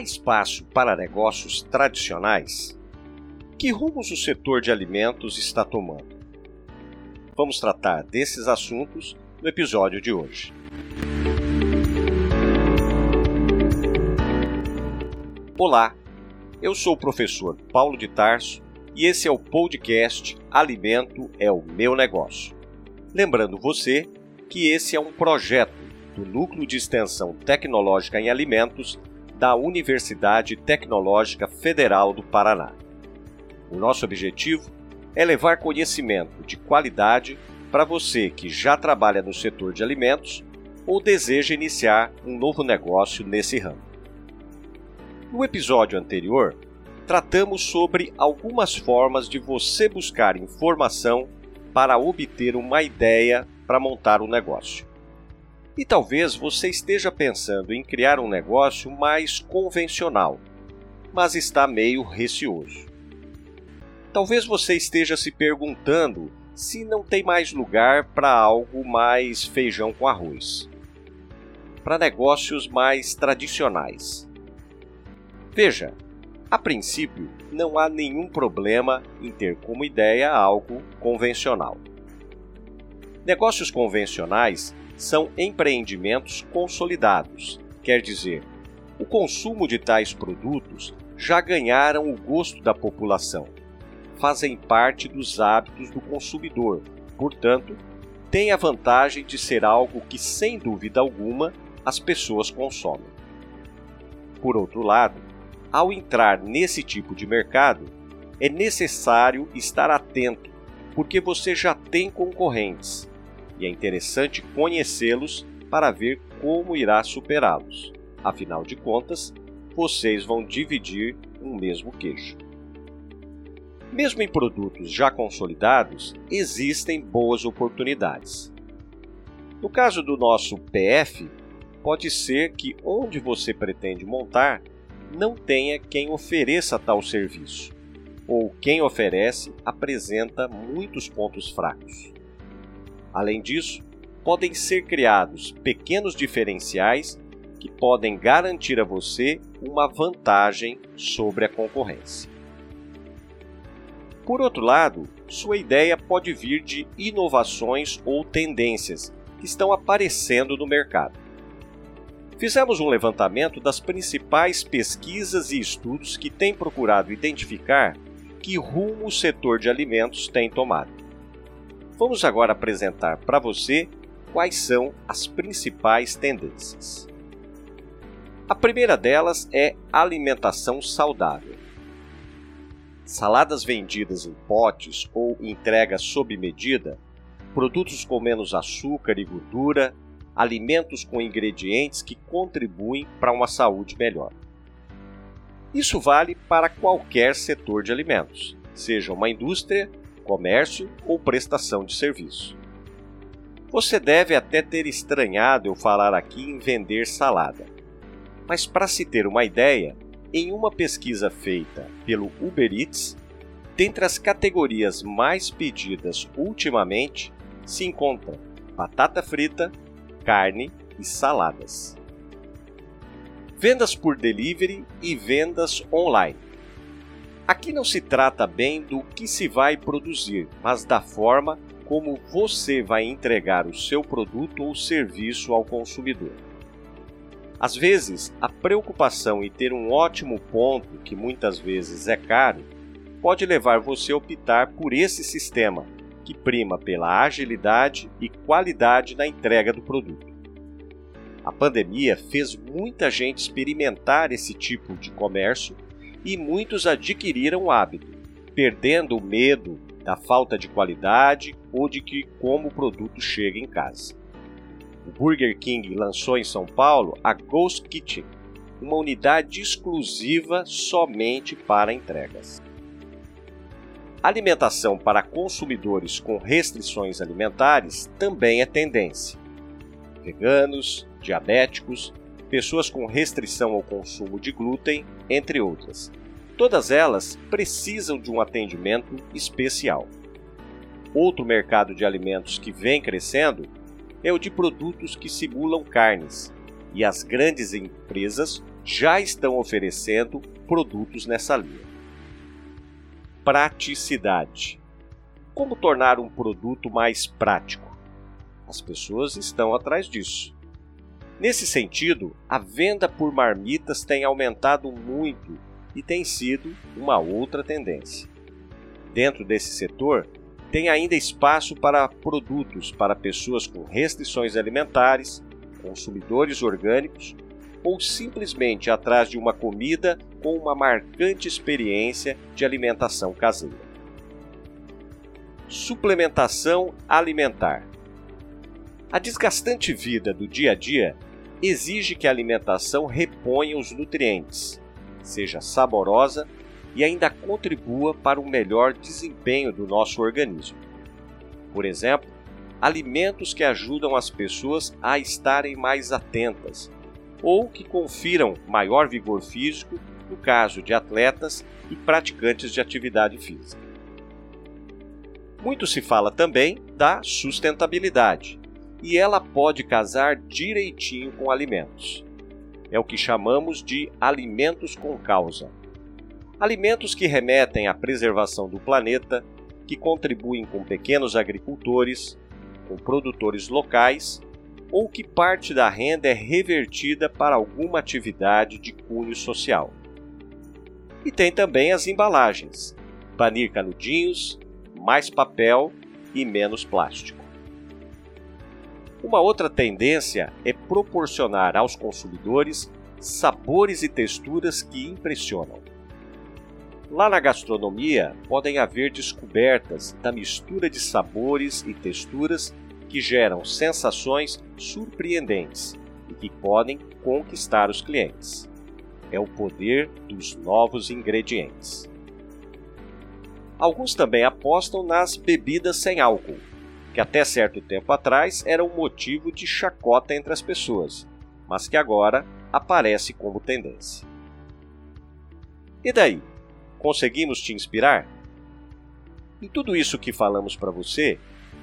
Espaço para negócios tradicionais? Que rumos o setor de alimentos está tomando? Vamos tratar desses assuntos no episódio de hoje. Olá, eu sou o professor Paulo de Tarso e esse é o podcast Alimento é o meu negócio. Lembrando você que esse é um projeto do Núcleo de Extensão Tecnológica em Alimentos da Universidade Tecnológica Federal do Paraná. O nosso objetivo é levar conhecimento de qualidade para você que já trabalha no setor de alimentos ou deseja iniciar um novo negócio nesse ramo. No episódio anterior, tratamos sobre algumas formas de você buscar informação para obter uma ideia para montar um negócio. E talvez você esteja pensando em criar um negócio mais convencional, mas está meio receoso. Talvez você esteja se perguntando se não tem mais lugar para algo mais feijão com arroz. Para negócios mais tradicionais. Veja, a princípio não há nenhum problema em ter como ideia algo convencional. Negócios convencionais são empreendimentos consolidados, quer dizer, o consumo de tais produtos já ganharam o gosto da população, fazem parte dos hábitos do consumidor, portanto, têm a vantagem de ser algo que, sem dúvida alguma, as pessoas consomem. Por outro lado, ao entrar nesse tipo de mercado, é necessário estar atento, porque você já tem concorrentes e é interessante conhecê-los para ver como irá superá-los. Afinal de contas, vocês vão dividir um mesmo queijo. Mesmo em produtos já consolidados, existem boas oportunidades. No caso do nosso PF, pode ser que onde você pretende montar não tenha quem ofereça tal serviço, ou quem oferece apresenta muitos pontos fracos. Além disso, podem ser criados pequenos diferenciais que podem garantir a você uma vantagem sobre a concorrência. Por outro lado, sua ideia pode vir de inovações ou tendências que estão aparecendo no mercado. Fizemos um levantamento das principais pesquisas e estudos que têm procurado identificar que rumo o setor de alimentos tem tomado. Vamos agora apresentar para você quais são as principais tendências. A primeira delas é alimentação saudável. Saladas vendidas em potes ou entrega sob medida, produtos com menos açúcar e gordura, alimentos com ingredientes que contribuem para uma saúde melhor. Isso vale para qualquer setor de alimentos, seja uma indústria comércio ou prestação de serviço. Você deve até ter estranhado eu falar aqui em vender salada. Mas para se ter uma ideia, em uma pesquisa feita pelo Uber Eats, dentre as categorias mais pedidas ultimamente se encontram batata frita, carne e saladas. Vendas por delivery e vendas online. Aqui não se trata bem do que se vai produzir, mas da forma como você vai entregar o seu produto ou serviço ao consumidor. Às vezes, a preocupação em ter um ótimo ponto, que muitas vezes é caro, pode levar você a optar por esse sistema, que prima pela agilidade e qualidade na entrega do produto. A pandemia fez muita gente experimentar esse tipo de comércio e muitos adquiriram o hábito, perdendo o medo da falta de qualidade ou de que como o produto chega em casa. O Burger King lançou em São Paulo a Ghost Kitchen, uma unidade exclusiva somente para entregas. Alimentação para consumidores com restrições alimentares também é tendência. Veganos, diabéticos, pessoas com restrição ao consumo de glúten, entre outras. Todas elas precisam de um atendimento especial. Outro mercado de alimentos que vem crescendo é o de produtos que simulam carnes, e as grandes empresas já estão oferecendo produtos nessa linha. Praticidade. Como tornar um produto mais prático? As pessoas estão atrás disso. Nesse sentido, a venda por marmitas tem aumentado muito e tem sido uma outra tendência. Dentro desse setor, tem ainda espaço para produtos para pessoas com restrições alimentares, consumidores orgânicos ou simplesmente atrás de uma comida com uma marcante experiência de alimentação caseira. Suplementação alimentar. A desgastante vida do dia a dia exige que a alimentação reponha os nutrientes, seja saborosa e ainda contribua para um melhor desempenho do nosso organismo. Por exemplo, alimentos que ajudam as pessoas a estarem mais atentas ou que confiram maior vigor físico no caso de atletas e praticantes de atividade física. Muito se fala também da sustentabilidade, e ela pode casar direitinho com alimentos. É o que chamamos de alimentos com causa. Alimentos que remetem à preservação do planeta, que contribuem com pequenos agricultores, com produtores locais ou que parte da renda é revertida para alguma atividade de cunho social. E tem também as embalagens: banir canudinhos, mais papel e menos plástico. Uma outra tendência é proporcionar aos consumidores sabores e texturas que impressionam. Lá na gastronomia podem haver descobertas da mistura de sabores e texturas que geram sensações surpreendentes e que podem conquistar os clientes. É o poder dos novos ingredientes. Alguns também apostam nas bebidas sem álcool, que até certo tempo atrás era um motivo de chacota entre as pessoas, mas que agora aparece como tendência. E daí? Conseguimos te inspirar? Em tudo isso que falamos para você,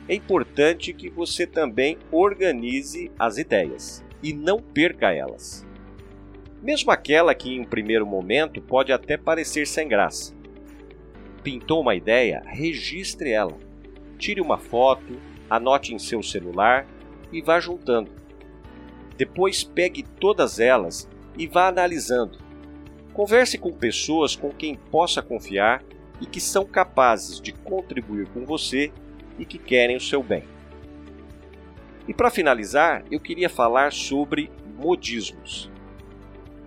é importante que você também organize as ideias e não perca elas. Mesmo aquela que em um primeiro momento pode até parecer sem graça. Pintou uma ideia, registre ela. Tire uma foto, anote em seu celular e vá juntando. Depois pegue todas elas e vá analisando. Converse com pessoas com quem possa confiar e que são capazes de contribuir com você e que querem o seu bem. E para finalizar, eu queria falar sobre modismos.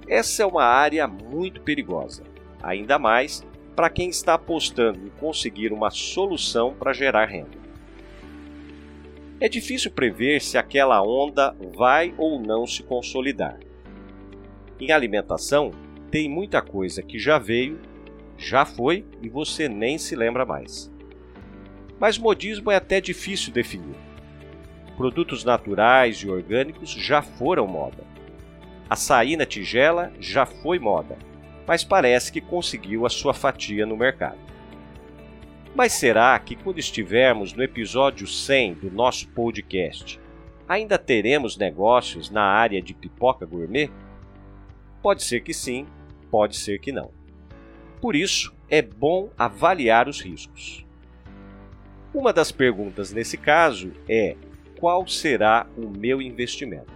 Essa é uma área muito perigosa, ainda mais para quem está apostando em conseguir uma solução para gerar renda. É difícil prever se aquela onda vai ou não se consolidar. Em alimentação, tem muita coisa que já veio, já foi e você nem se lembra mais. Mas modismo é até difícil definir. Produtos naturais e orgânicos já foram moda. Açaí na tigela já foi moda, mas parece que conseguiu a sua fatia no mercado. Mas será que quando estivermos no episódio 100 do nosso podcast, ainda teremos negócios na área de pipoca gourmet? Pode ser que sim, pode ser que não. Por isso, é bom avaliar os riscos. Uma das perguntas nesse caso é: qual será o meu investimento?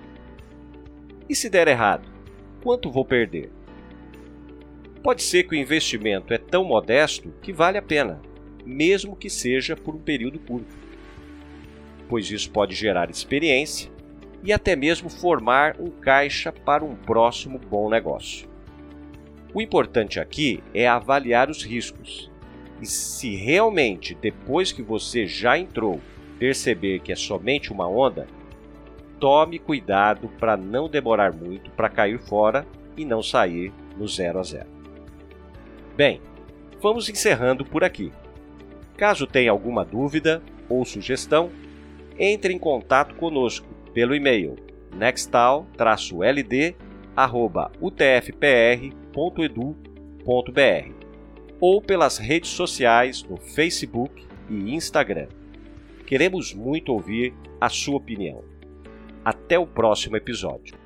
E se der errado, quanto vou perder? Pode ser que o investimento é tão modesto que vale a pena, mesmo que seja por um período curto, pois isso pode gerar experiência e até mesmo formar um caixa para um próximo bom negócio. O importante aqui é avaliar os riscos e se realmente, depois que você já entrou, perceber que é somente uma onda, tome cuidado para não demorar muito para cair fora e não sair no zero a zero. Bem, vamos encerrando por aqui. Caso tenha alguma dúvida ou sugestão, entre em contato conosco pelo e-mail nextal-ld@utfpr.edu.br ou pelas redes sociais no Facebook e Instagram. Queremos muito ouvir a sua opinião. Até o próximo episódio.